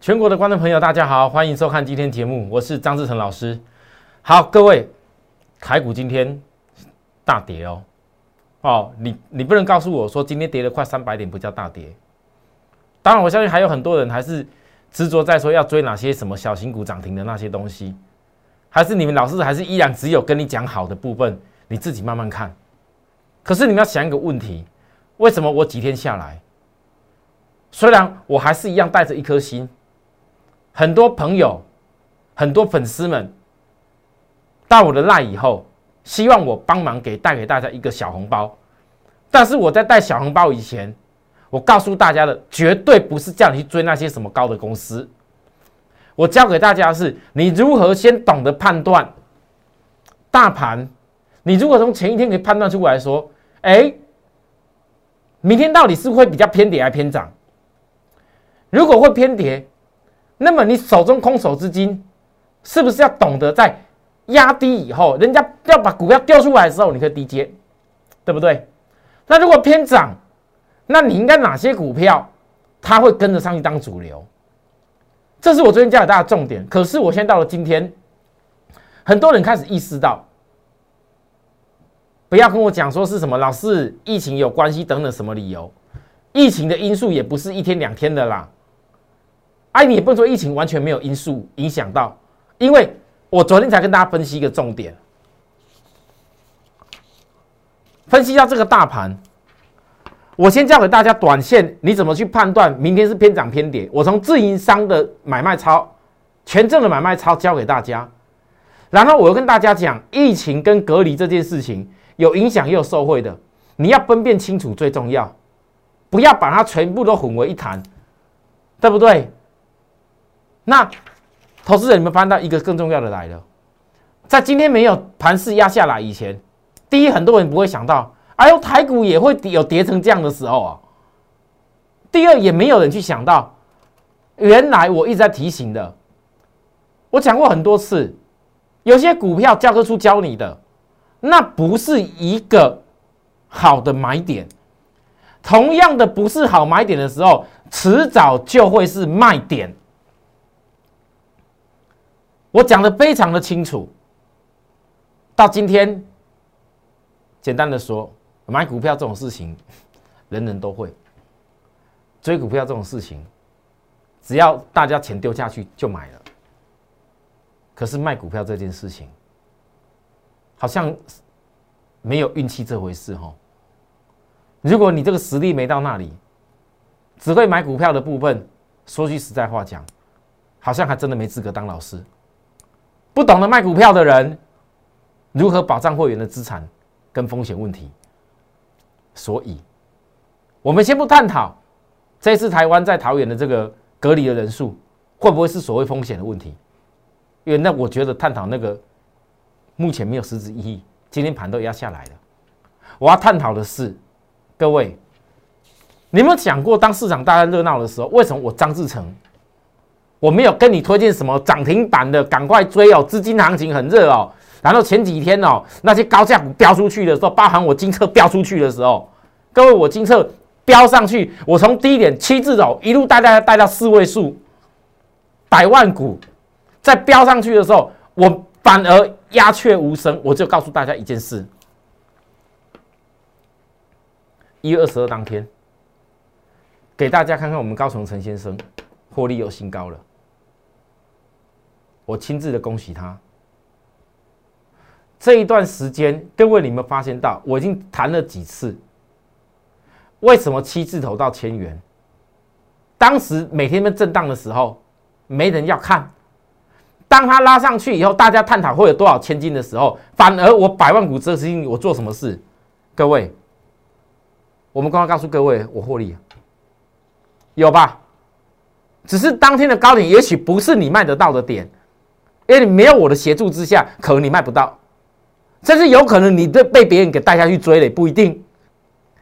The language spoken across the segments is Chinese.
全国的观众朋友，大家好，欢迎收看今天节目，我是张志成老师。好，各位，台股今天大跌哦，哦，你你不能告诉我说今天跌了快三百点不叫大跌。当然，我相信还有很多人还是执着在说要追哪些什么小型股涨停的那些东西，还是你们老师还是依然只有跟你讲好的部分，你自己慢慢看。可是你们要想一个问题，为什么我几天下来，虽然我还是一样带着一颗心。很多朋友、很多粉丝们到我的赖以后，希望我帮忙给带给大家一个小红包。但是我在带小红包以前，我告诉大家的绝对不是叫你去追那些什么高的公司。我教给大家的是你如何先懂得判断大盘。你如果从前一天可以判断出来说，哎，明天到底是会比较偏跌还是偏涨？如果会偏跌。那么你手中空手资金，是不是要懂得在压低以后，人家要把股票调出来的时候，你可以低接，对不对？那如果偏涨，那你应该哪些股票它会跟着上去当主流？这是我昨天教给大家重点。可是我现在到了今天，很多人开始意识到，不要跟我讲说是什么老是疫情有关系等等什么理由，疫情的因素也不是一天两天的啦。哎，你也不能说疫情完全没有因素影响到，因为我昨天才跟大家分析一个重点，分析一下这个大盘。我先教给大家短线你怎么去判断明天是偏涨偏跌。我从自营商的买卖超、权证的买卖超教给大家，然后我又跟大家讲疫情跟隔离这件事情有影响也有受贿的，你要分辨清楚最重要，不要把它全部都混为一谈，对不对？那投资人，你们翻到一个更重要的来了，在今天没有盘势压下来以前，第一，很多人不会想到，哎呦，台股也会有跌成这样的时候啊。第二，也没有人去想到，原来我一直在提醒的，我讲过很多次，有些股票教科书教你的，那不是一个好的买点，同样的不是好买点的时候，迟早就会是卖点。我讲的非常的清楚，到今天，简单的说，买股票这种事情，人人都会；追股票这种事情，只要大家钱丢下去就买了。可是卖股票这件事情，好像没有运气这回事哈。如果你这个实力没到那里，只会买股票的部分，说句实在话讲，好像还真的没资格当老师。不懂得卖股票的人，如何保障会员的资产跟风险问题？所以，我们先不探讨这次台湾在桃园的这个隔离的人数会不会是所谓风险的问题，因为那我觉得探讨那个目前没有实质意义。今天盘都压下来了，我要探讨的是，各位，你有没有想过，当市场大家热闹的时候，为什么我张志成？我没有跟你推荐什么涨停板的，赶快追哦！资金行情很热哦。然后前几天哦，那些高价股飙出去的时候，包含我金策飙出去的时候，各位，我金策飙上去，我从低点七字头一路带大家带到四位数，百万股，在飙上去的时候，我反而鸦雀无声。我就告诉大家一件事：一月二十二当天，给大家看看我们高雄陈先生获利有新高了。我亲自的恭喜他。这一段时间，各位，你们发现到我已经谈了几次？为什么七字头到千元？当时每天在震荡的时候，没人要看。当他拉上去以后，大家探讨会有多少千金的时候，反而我百万股这资金，我做什么事？各位，我们刚刚告诉各位，我获利有吧？只是当天的高点，也许不是你卖得到的点。因为你没有我的协助之下，可能你卖不到，甚至有可能你被被别人给带下去追了，也不一定。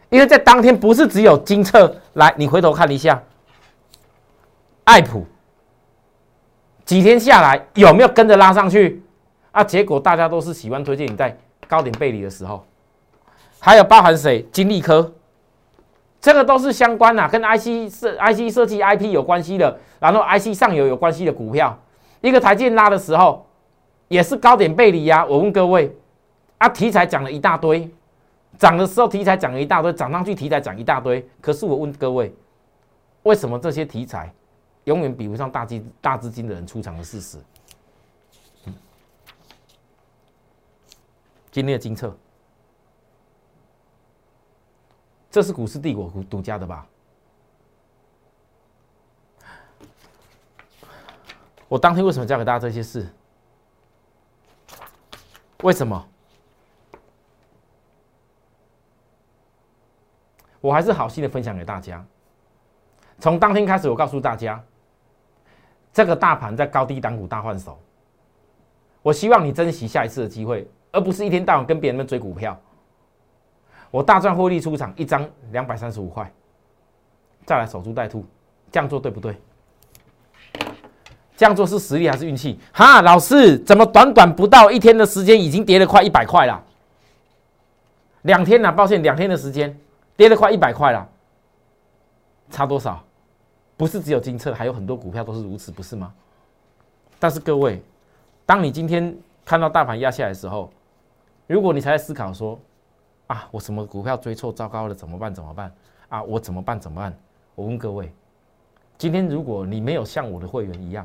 因为在当天不是只有金策来，你回头看一下，爱普几天下来有没有跟着拉上去啊？结果大家都是喜欢推荐你在高点背离的时候，还有包含谁？金利科这个都是相关的，跟 IC 设 IC 设计 IP 有关系的，然后 IC 上游有关系的股票，一个台建拉的时候，也是高点背离呀。我问各位，啊，题材讲了一大堆，涨的时候题材讲了一大堆，涨上去题材讲一大堆，可是我问各位，为什么这些题材永远比不上大金大资金的人出场的事实？今天的金策。这是股市帝国独家的吧？我当天为什么教给大家这些事？为什么？我还是好心的分享给大家。从当天开始，我告诉大家，这个大盘在高低档股大换手。我希望你珍惜下一次的机会，而不是一天到晚跟别人们追股票。我大赚获利出场，一张两百三十五块，再来守株待兔，这样做对不对？这样做是实力还是运气？哈，老师，怎么短短不到一天的时间，已经跌了快一百块了？两天了，抱歉，两天的时间跌了快一百块了，差多少？不是只有金策，还有很多股票都是如此，不是吗？但是各位，当你今天看到大盘压下来的时候，如果你才在思考说。啊，我什么股票追错，糟糕了，怎么办？怎么办？啊，我怎么办？怎么办？我问各位，今天如果你没有像我的会员一样，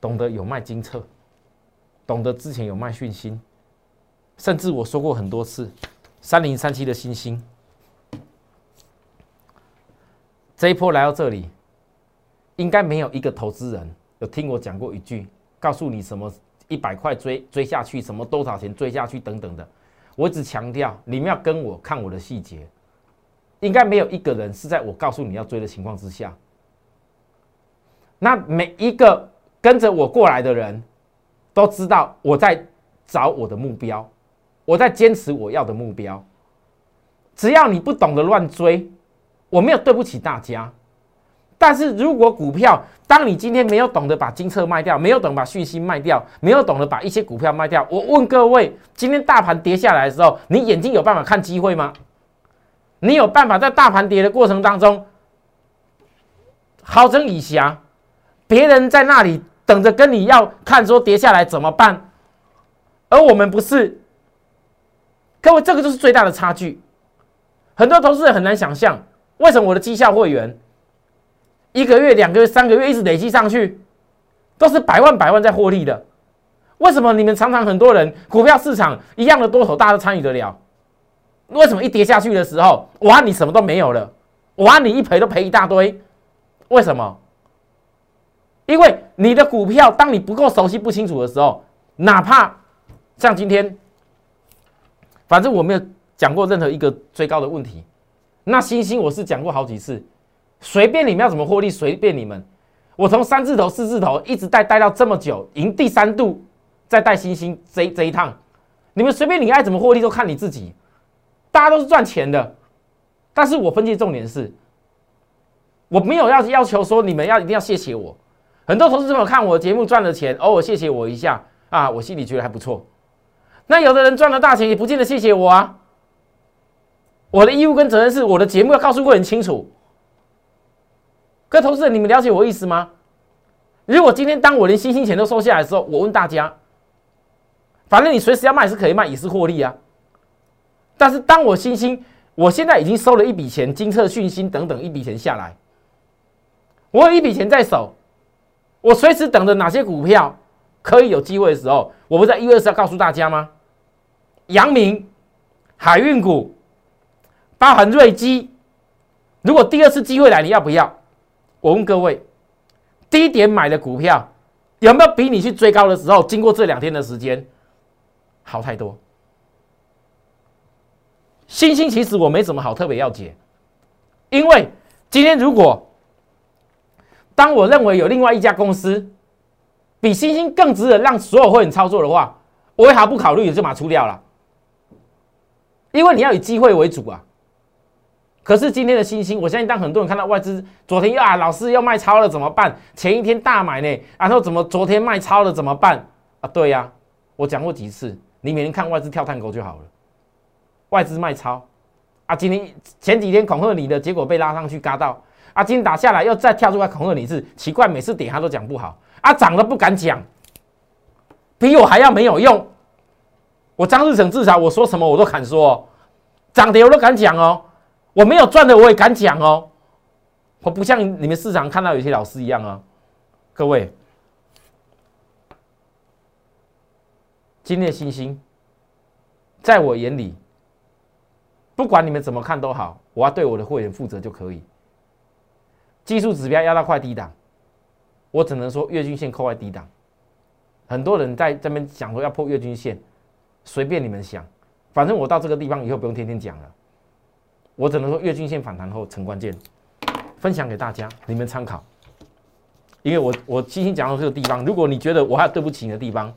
懂得有卖金策，懂得之前有卖讯息，甚至我说过很多次，三零三七的星星，这一波来到这里，应该没有一个投资人有听我讲过一句，告诉你什么一百块追追下去，什么多少钱追下去等等的。我只强调，你们要跟我看我的细节，应该没有一个人是在我告诉你要追的情况之下。那每一个跟着我过来的人，都知道我在找我的目标，我在坚持我要的目标。只要你不懂得乱追，我没有对不起大家。但是如果股票，当你今天没有懂得把金策卖掉，没有懂把讯息卖掉，没有懂得把一些股票卖掉，我问各位，今天大盘跌下来的时候，你眼睛有办法看机会吗？你有办法在大盘跌的过程当中，好整以暇，别人在那里等着跟你要看说跌下来怎么办，而我们不是。各位，这个就是最大的差距。很多投资人很难想象，为什么我的绩效会员。一个月、两个月、三个月，一直累积上去，都是百万、百万在获利的。为什么你们常常很多人股票市场一样的多头，大家都参与得了？为什么一跌下去的时候，哇，你什么都没有了？哇，你一赔都赔一大堆？为什么？因为你的股票，当你不够熟悉、不清楚的时候，哪怕像今天，反正我没有讲过任何一个追高的问题。那星星我是讲过好几次。随便你们要怎么获利，随便你们。我从三字头、四字头一直带带到这么久，赢第三度，再带星星这这一趟，你们随便你爱怎么获利都看你自己。大家都是赚钱的，但是我分析重点是，我没有要要求说你们要一定要谢谢我。很多投资者看我节目赚了钱，偶尔谢谢我一下啊，我心里觉得还不错。那有的人赚了大钱也不见得谢谢我啊。我的义务跟责任是我的节目要告诉会很清楚。各位投资人，你们了解我意思吗？如果今天当我连新兴钱都收下来的时候，我问大家，反正你随时要卖是可以卖，也是获利啊。但是当我新兴，我现在已经收了一笔钱，金策讯息等等一笔钱下来，我有一笔钱在手，我随时等着哪些股票可以有机会的时候，我不在一月二十号告诉大家吗？阳明、海运股，包含瑞基，如果第二次机会来，你要不要？我问各位，低点买的股票有没有比你去追高的时候，经过这两天的时间好太多？星星其实我没什么好特别要解，因为今天如果当我认为有另外一家公司比星星更值得让所有会员操作的话，我也毫不考虑就把它出掉了，因为你要以机会为主啊。可是今天的星星，我相信当很多人看到外资昨天又啊，老师要卖超了怎么办？前一天大买呢，然后怎么昨天卖超了怎么办？啊，对呀，我讲过几次，你每天看外资跳探沟就好了。外资卖超，啊，今天前几天恐吓你的结果被拉上去嘎到，啊，今天打下来又再跳出来恐吓你一次奇怪，每次点他都讲不好，啊，涨了不敢讲，比我还要没有用。我张日成至少我说什么我都敢说，哦涨跌我都敢讲哦，我没有赚的我也敢讲哦，我不像你们市场看到有些老师一样啊，各位。今天的星星，在我眼里，不管你们怎么看都好，我要对我的会员负责就可以。技术指标压到快低档，我只能说月均线扣在低档。很多人在这边讲说要破月均线，随便你们想，反正我到这个地方以后不用天天讲了。我只能说月均线反弹后成关键，分享给大家，你们参考。因为我我今天讲到这个地方，如果你觉得我还有对不起你的地方，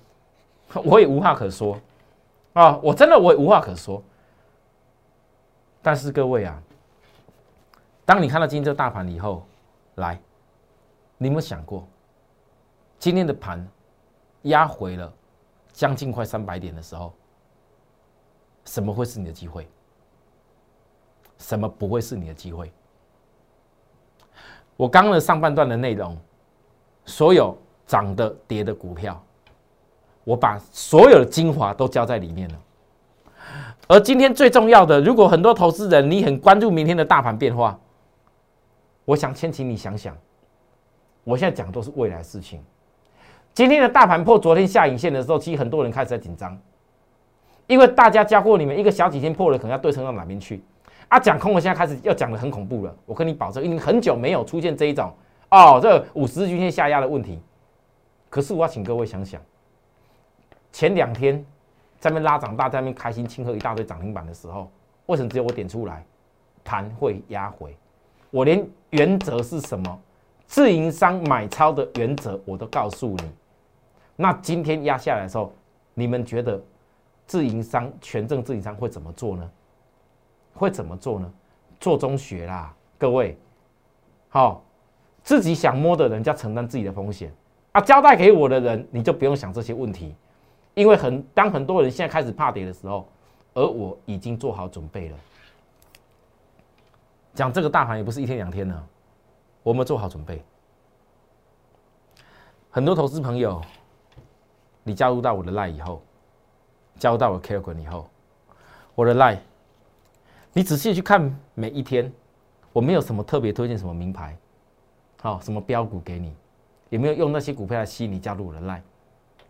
我也无话可说啊！我真的我也无话可说。但是各位啊，当你看到今天这大盘以后，来，你有没有想过，今天的盘压回了将近快三百点的时候，什么会是你的机会？什么不会是你的机会？我刚刚的上半段的内容，所有涨的跌的股票。我把所有的精华都交在里面了。而今天最重要的，如果很多投资人你很关注明天的大盘变化，我想先请你想想，我现在讲都是未来事情。今天的大盘破昨天下影线的时候，其实很多人开始在紧张，因为大家教过你们，一个小几天破了，可能要对称到哪边去啊？讲空了，现在开始要讲的很恐怖了。我跟你保证，因为很久没有出现这一种哦，这五十日均线下压的问题。可是我要请各位想想。前两天在那边拉涨，大家那边开心庆贺一大堆涨停板的时候，为什么只有我点出来？盘会压回，我连原则是什么，自营商买超的原则我都告诉你。那今天压下来的时候，你们觉得自营商权证自营商会怎么做呢？会怎么做呢？做中学啦，各位，好，自己想摸的人家承担自己的风险啊，交代给我的人你就不用想这些问题。因为很当很多人现在开始怕跌的时候，而我已经做好准备了。讲这个大盘也不是一天两天了，我们做好准备。很多投资朋友，你加入到我的 line 以后，加入到我 care 滚以后，我的 line，你仔细去看每一天，我没有什么特别推荐什么名牌，好什么标股给你，也没有用那些股票来吸引你加入我的 line。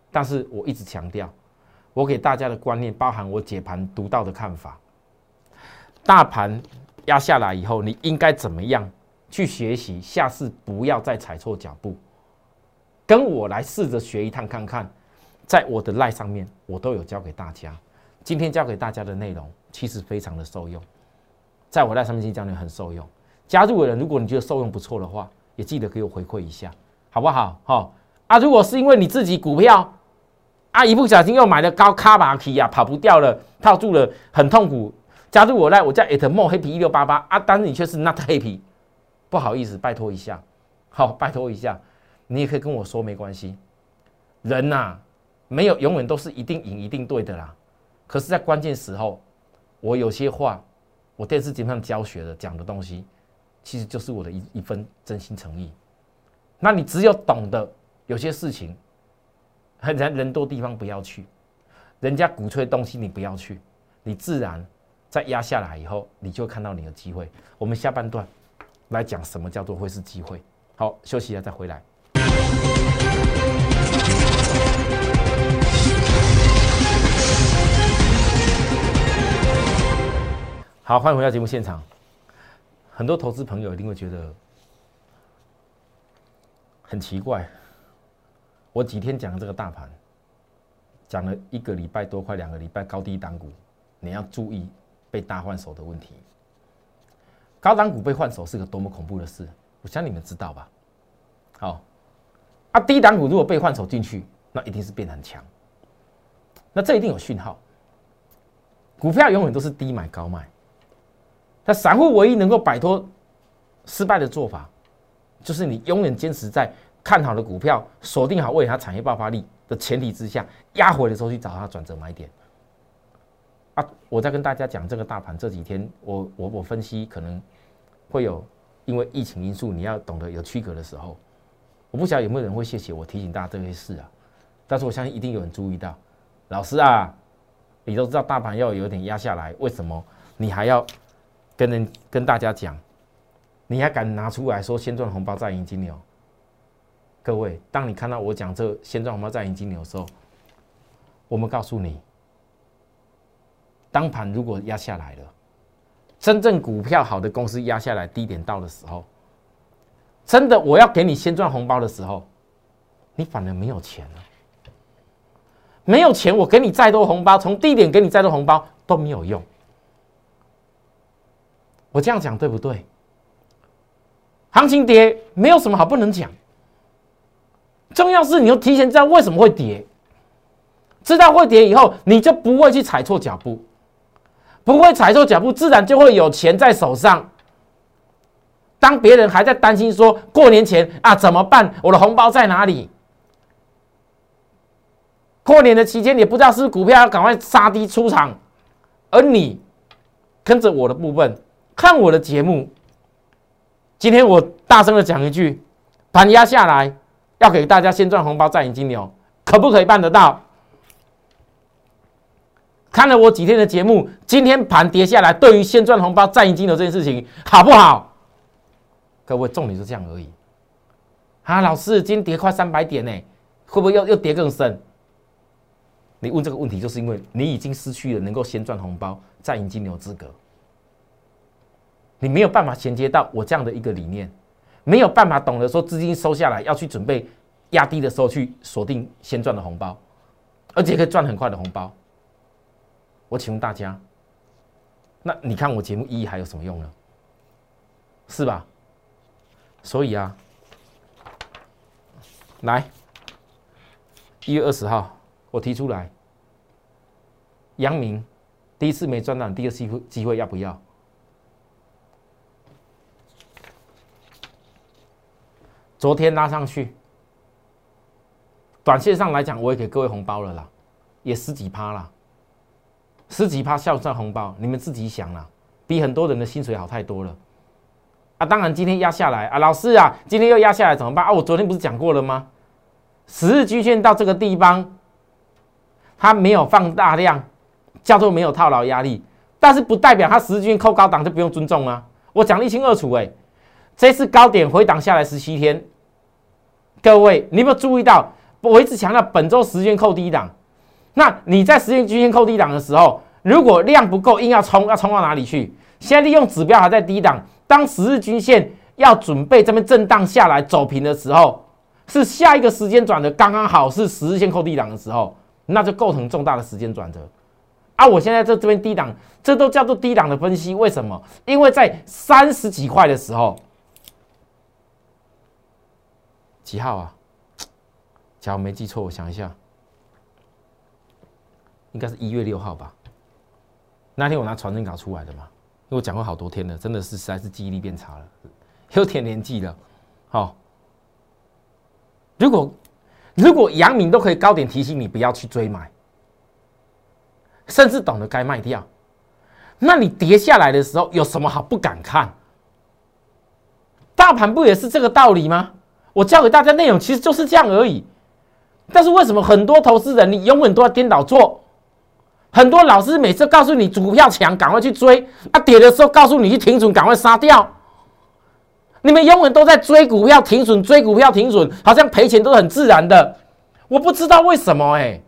但是我一直强调，我给大家的观念包含我解盘独到的看法。大盘压下来以后，你应该怎么样去学习？下次不要再踩错脚步，跟我来试着学一趟看看。在我的赖上面，我都有教给大家。今天教给大家的内容其实非常的受用，在我赖上面今天教你很受用。加入的人，如果你觉得受用不错的话，也记得给我回馈一下，好不好？好啊，如果是因为你自己股票。啊！一不小心又买了高卡巴奇呀，跑不掉了，套住了，很痛苦。加入我来，我叫 at more 一六八八啊，但是你却是 not happy，不好意思，拜托一下，好，拜托一下，你也可以跟我说没关系。人呐，没有永远都是一定赢、一定对的啦。可是，在关键时候，我有些话，我电视节目上教学的讲的东西，其实就是我的一一份真心诚意。那你只有懂得有些事情。人人多地方不要去，人家鼓吹东西你不要去，你自然在压下来以后，你就看到你的机会。我们下半段来讲什么叫做会是机会。好，休息一下再回来。好，欢迎回到节目现场。很多投资朋友一定会觉得很奇怪。我几天讲这个大盘，讲了一个礼拜多，快两个礼拜，高低档股，你要注意被大换手的问题。高档股被换手是个多么恐怖的事，我想你们知道吧？好，啊，低档股如果被换手进去，那一定是变很强，那这一定有讯号。股票永远都是低买高卖，那散户唯一能够摆脱失败的做法，就是你永远坚持在。看好的股票，锁定好未来它产业爆发力的前提之下，压回的时候去找它转折买点。啊，我在跟大家讲这个大盘这几天，我我我分析可能会有因为疫情因素，你要懂得有区隔的时候。我不晓得有没有人会谢谢我提醒大家这些事啊，但是我相信一定有人注意到，老师啊，你都知道大盘要有点压下来，为什么你还要跟人跟大家讲，你还敢拿出来说先赚红包再赢金牛？各位，当你看到我讲这先赚红包再赢金牛的时候，我们告诉你，当盘如果压下来了，真正股票好的公司压下来低点到的时候。真的，我要给你先赚红包的时候，你反而没有钱了。没有钱，我给你再多红包，从低点给你再多红包都没有用。我这样讲对不对？行情跌没有什么好不能讲，重要是你要提前知道为什么会跌，知道会跌以后，你就不会去踩错脚步，不会踩错脚步，自然就会有钱在手上。当别人还在担心说过年前啊怎么办？我的红包在哪里？过年的期间也不知道是股票要赶快杀低出场，而你跟着我的部分看我的节目。今天我大声的讲一句：盘压下来，要给大家先赚红包再赢金牛，可不可以办得到？看了我几天的节目，今天盘跌下来，对于先赚红包再赢金牛这件事情好不好？各位，重点是这样而已。啊，老师，今天跌快三百点呢，会不会又又跌更深？你问这个问题，就是因为你已经失去了能够先赚红包再赢金牛资格。你没有办法衔接到我这样的一个理念，没有办法懂得说资金收下来要去准备压低的时候去锁定先赚的红包，而且可以赚很快的红包。我请问大家，那你看我节目意义还有什么用呢？是吧？所以啊，来一月二十号，我提出来，杨明第一次没赚到，第二次机会要不要？昨天拉上去，短线上来讲，我也给各位红包了啦，也十几趴啦，十几趴笑算红包，你们自己想啦，比很多人的薪水好太多了。啊，当然今天压下来啊，老师啊，今天又压下来怎么办啊？我昨天不是讲过了吗？十日均线到这个地方，它没有放大量，叫做没有套牢压力，但是不代表它十日均线扣高档就不用尊重啊。我讲的一清二楚哎，这次高点回档下来十七天，各位你有没有注意到？我一直强调本周时间扣低档，那你在时间均线扣低档的时候，如果量不够，硬要冲，要冲到哪里去？现在利用指标还在低档。当十日均线要准备这边震荡下来走平的时候，是下一个时间转折刚刚好是十日线扣低档的时候，那就构成重大的时间转折。啊，我现在在这边低档，这都叫做低档的分析。为什么？因为在三十几块的时候，几号啊？假如没记错，我想一下，应该是一月六号吧。那天我拿传真稿出来的嘛。因为我讲过好多天了，真的是实在是记忆力变差了，有点年纪了。好，如果如果杨明都可以高点提醒你不要去追买，甚至懂得该卖掉，那你跌下来的时候有什么好不敢看？大盘不也是这个道理吗？我教给大家内容其实就是这样而已。但是为什么很多投资人你永远都要颠倒做？很多老师每次告诉你股票强，赶快去追；啊，跌的时候告诉你去停损，赶快杀掉。你们永远都在追股票停损，追股票停损，好像赔钱都是很自然的。我不知道为什么哎，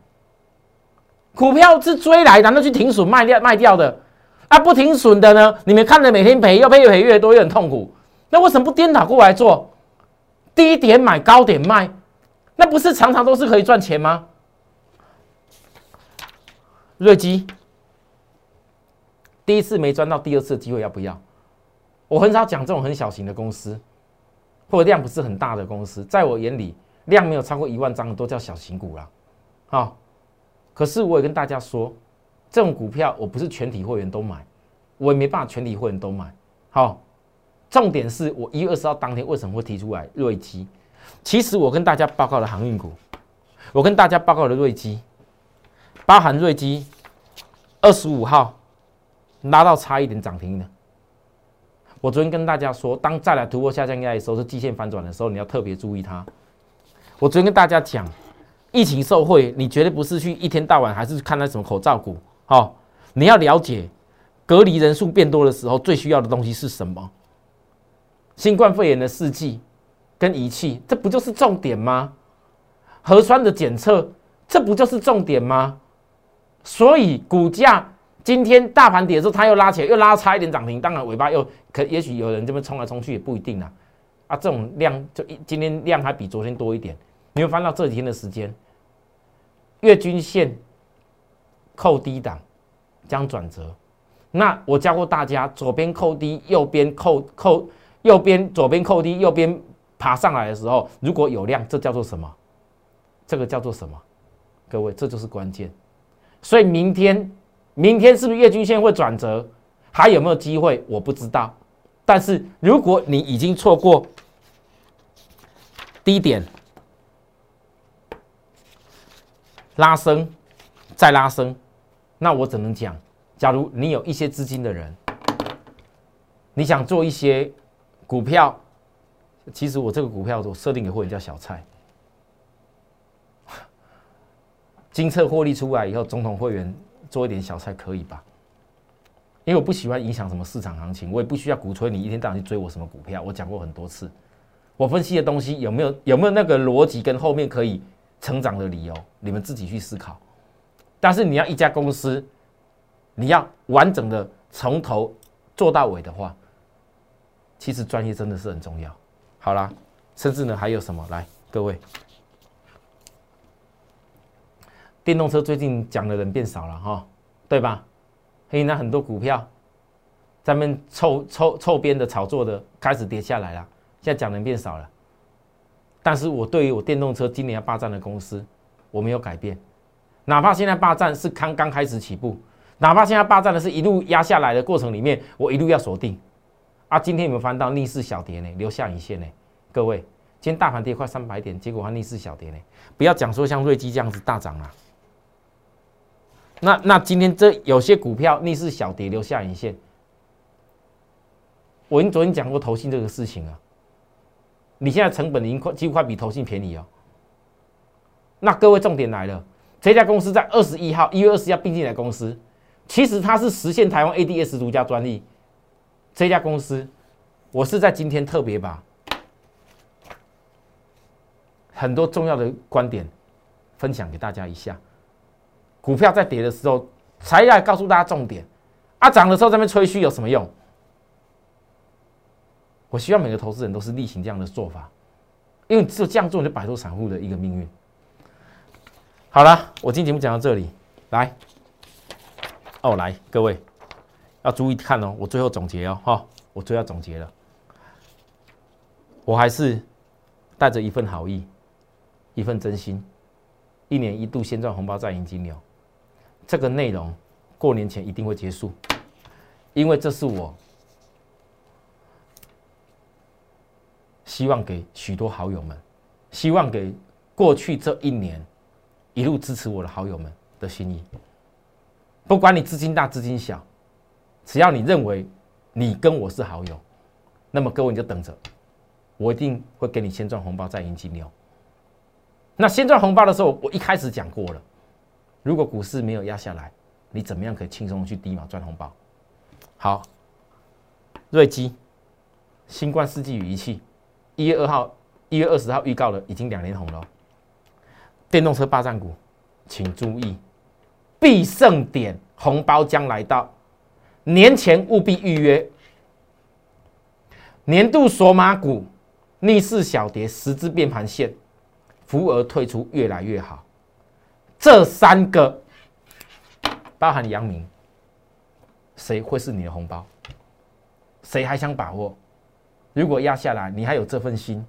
股票是追来，难道去停损卖掉卖掉的？啊，不停损的呢？你们看着每天赔，又赔越赔越多，又很痛苦。那为什么不颠倒过来做？低点买，高点卖，那不是常常都是可以赚钱吗？瑞基第一次没赚到，第二次机会要不要？我很少讲这种很小型的公司，或者量不是很大的公司，在我眼里，量没有超过一万张的都叫小型股了。好，可是我也跟大家说，这种股票我不是全体会员都买，我也没办法全体会员都买。好，重点是我一月二十号当天为什么会提出来瑞基？其实我跟大家报告的航运股，我跟大家报告的瑞基。包含瑞基二十五号拉到差一点涨停的。我昨天跟大家说，当再来突破下降压力的时候，是季线反转的时候，你要特别注意它。我昨天跟大家讲，疫情受惠，你绝对不是去一天到晚还是看那什么口罩股，好，你要了解隔离人数变多的时候，最需要的东西是什么？新冠肺炎的试剂跟仪器，这不就是重点吗？核酸的检测，这不就是重点吗？所以股价今天大盘跌的时候，它又拉起来，又拉差一点涨停，当然尾巴又可，也许有人这边冲来冲去也不一定啊。啊，这种量就一今天量还比昨天多一点，你会翻到这几天的时间，月均线扣低档将转折。那我教过大家，左边扣低，右边扣扣，右边左边扣低，右边爬上来的时候，如果有量，这叫做什么？这个叫做什么？各位，这就是关键。所以明天，明天是不是月均线会转折？还有没有机会？我不知道。但是如果你已经错过低点拉升，再拉升，那我只能讲，假如你有一些资金的人，你想做一些股票，其实我这个股票我设定给会员叫小菜。金策获利出来以后，总统会员做一点小菜可以吧？因为我不喜欢影响什么市场行情，我也不需要鼓吹你一天到晚去追我什么股票。我讲过很多次，我分析的东西有没有有没有那个逻辑跟后面可以成长的理由，你们自己去思考。但是你要一家公司，你要完整的从头做到尾的话，其实专业真的是很重要。好啦，甚至呢还有什么？来，各位。电动车最近讲的人变少了哈，对吧？所以那很多股票，咱们凑凑凑边的炒作的开始跌下来了，现在讲人变少了。但是我对于我电动车今年要霸占的公司，我没有改变，哪怕现在霸占是刚刚开始起步，哪怕现在霸占的是一路压下来的过程里面，我一路要锁定。啊，今天有没有翻到逆势小跌呢？留下影线呢？各位，今天大盘跌快三百点，结果还逆势小跌呢？不要讲说像瑞基这样子大涨了。那那今天这有些股票逆势小跌留下影线，我已经昨天讲过投信这个事情啊，你现在成本已经快几乎快比投信便宜哦。那各位重点来了，这家公司在二十一号一月二十号并进来公司，其实它是实现台湾 ADS 独家专利。这家公司，我是在今天特别把很多重要的观点分享给大家一下。股票在跌的时候，才要告诉大家重点。啊，涨的时候在那边吹嘘有什么用？我希望每个投资人都是例行这样的做法，因为只有这样做你，就摆脱散户的一个命运。好了，我今天节目讲到这里，来，哦，来，各位要注意看哦，我最后总结哦，哈，我最后总结了，我还是带着一份好意，一份真心，一年一度先赚红包再赢金牛。这个内容过年前一定会结束，因为这是我希望给许多好友们，希望给过去这一年一路支持我的好友们的心意。不管你资金大资金小，只要你认为你跟我是好友，那么各位你就等着，我一定会给你先赚红包再赢金牛。那先赚红包的时候，我一开始讲过了。如果股市没有压下来，你怎么样可以轻松去低毛赚红包？好，瑞基、新冠世纪仪器，一月二号、一月二十号预告了，已经两连红了。电动车霸占股，请注意，必胜点红包将来到，年前务必预约。年度索马股逆势小跌，十字变盘线，扶额退出越来越好。这三个包含杨明，谁会是你的红包？谁还想把握？如果压下来，你还有这份心，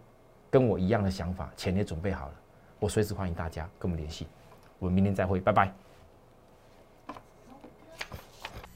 跟我一样的想法，钱也准备好了，我随时欢迎大家跟我们联系。我们明天再会，拜拜。